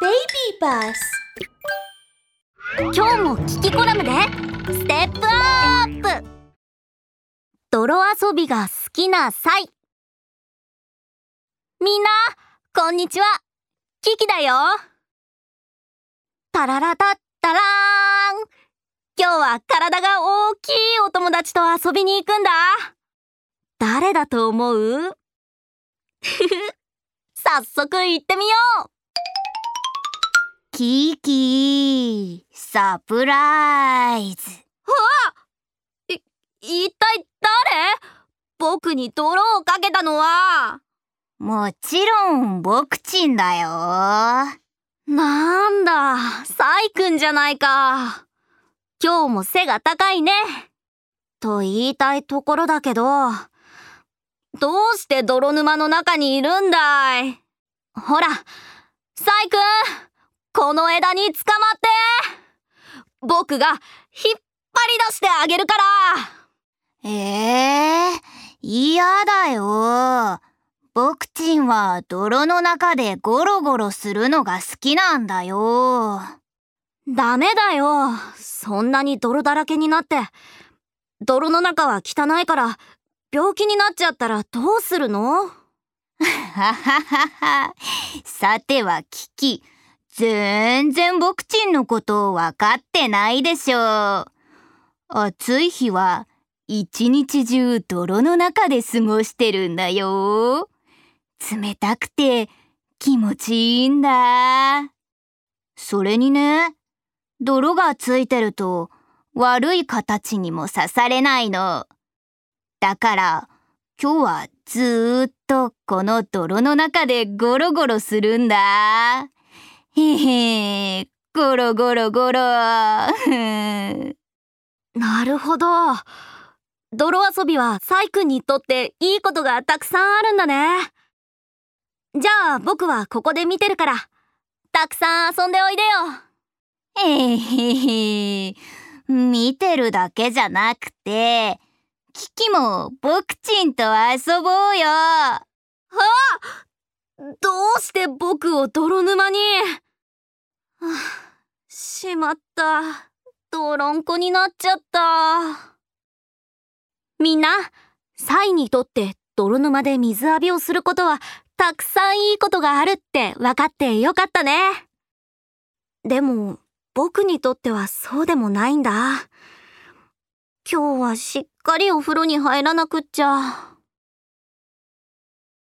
Baby Bus 今日も聞きコラムで。ステップアップ泥遊びが好きなサイ。みんなこんにちは。キキだよ。タララタッタラーン。今日は体が大きいお友達と遊びに行くんだ。誰だと思う？早速行ってみよう。キキサプライズ。一体誰？僕に泥をかけたのは。もちろん僕ちんだよ。なんだサイくんじゃないか。今日も背が高いね。と言いたいところだけどどうして泥沼の中にいるんだい？ほらサイくんこの枝に捕まって。僕が引っ張り出してあげるから。ええー、嫌だよ。僕ちんは泥の中でゴロゴロするのが好きなんだよ。ダメだよ。そんなに泥だらけになって。泥の中は汚いから病気になっちゃったらどうするの？はははは。さてはキキ、全然僕ちんのこと分かってないでしょう。暑い日は一日中泥の中で過ごしてるんだよ。冷たくて気持ちいいんだ。それにね、泥がついてると悪い形にも刺されないの。だから今日はずーっとこの泥の中でゴロゴロするんだ。へへゴロゴロゴロ。なるほど。泥遊びはサイ君にとっていいことがたくさんあるんだね。じゃあ僕はここで見てるから、たくさん遊んでおいでよ。へへへ見てるだけじゃなくて、キキも僕ちんと遊ぼうよ。あどうして僕を泥沼に？はあ、しまった。泥んこになっちゃった。みんな、サイにとって泥沼で水浴びをすることはたくさんいいことがあるって分かってよかったね。でも、僕にとってはそうでもないんだ。今日はしっかりお風呂に入らなくっちゃ。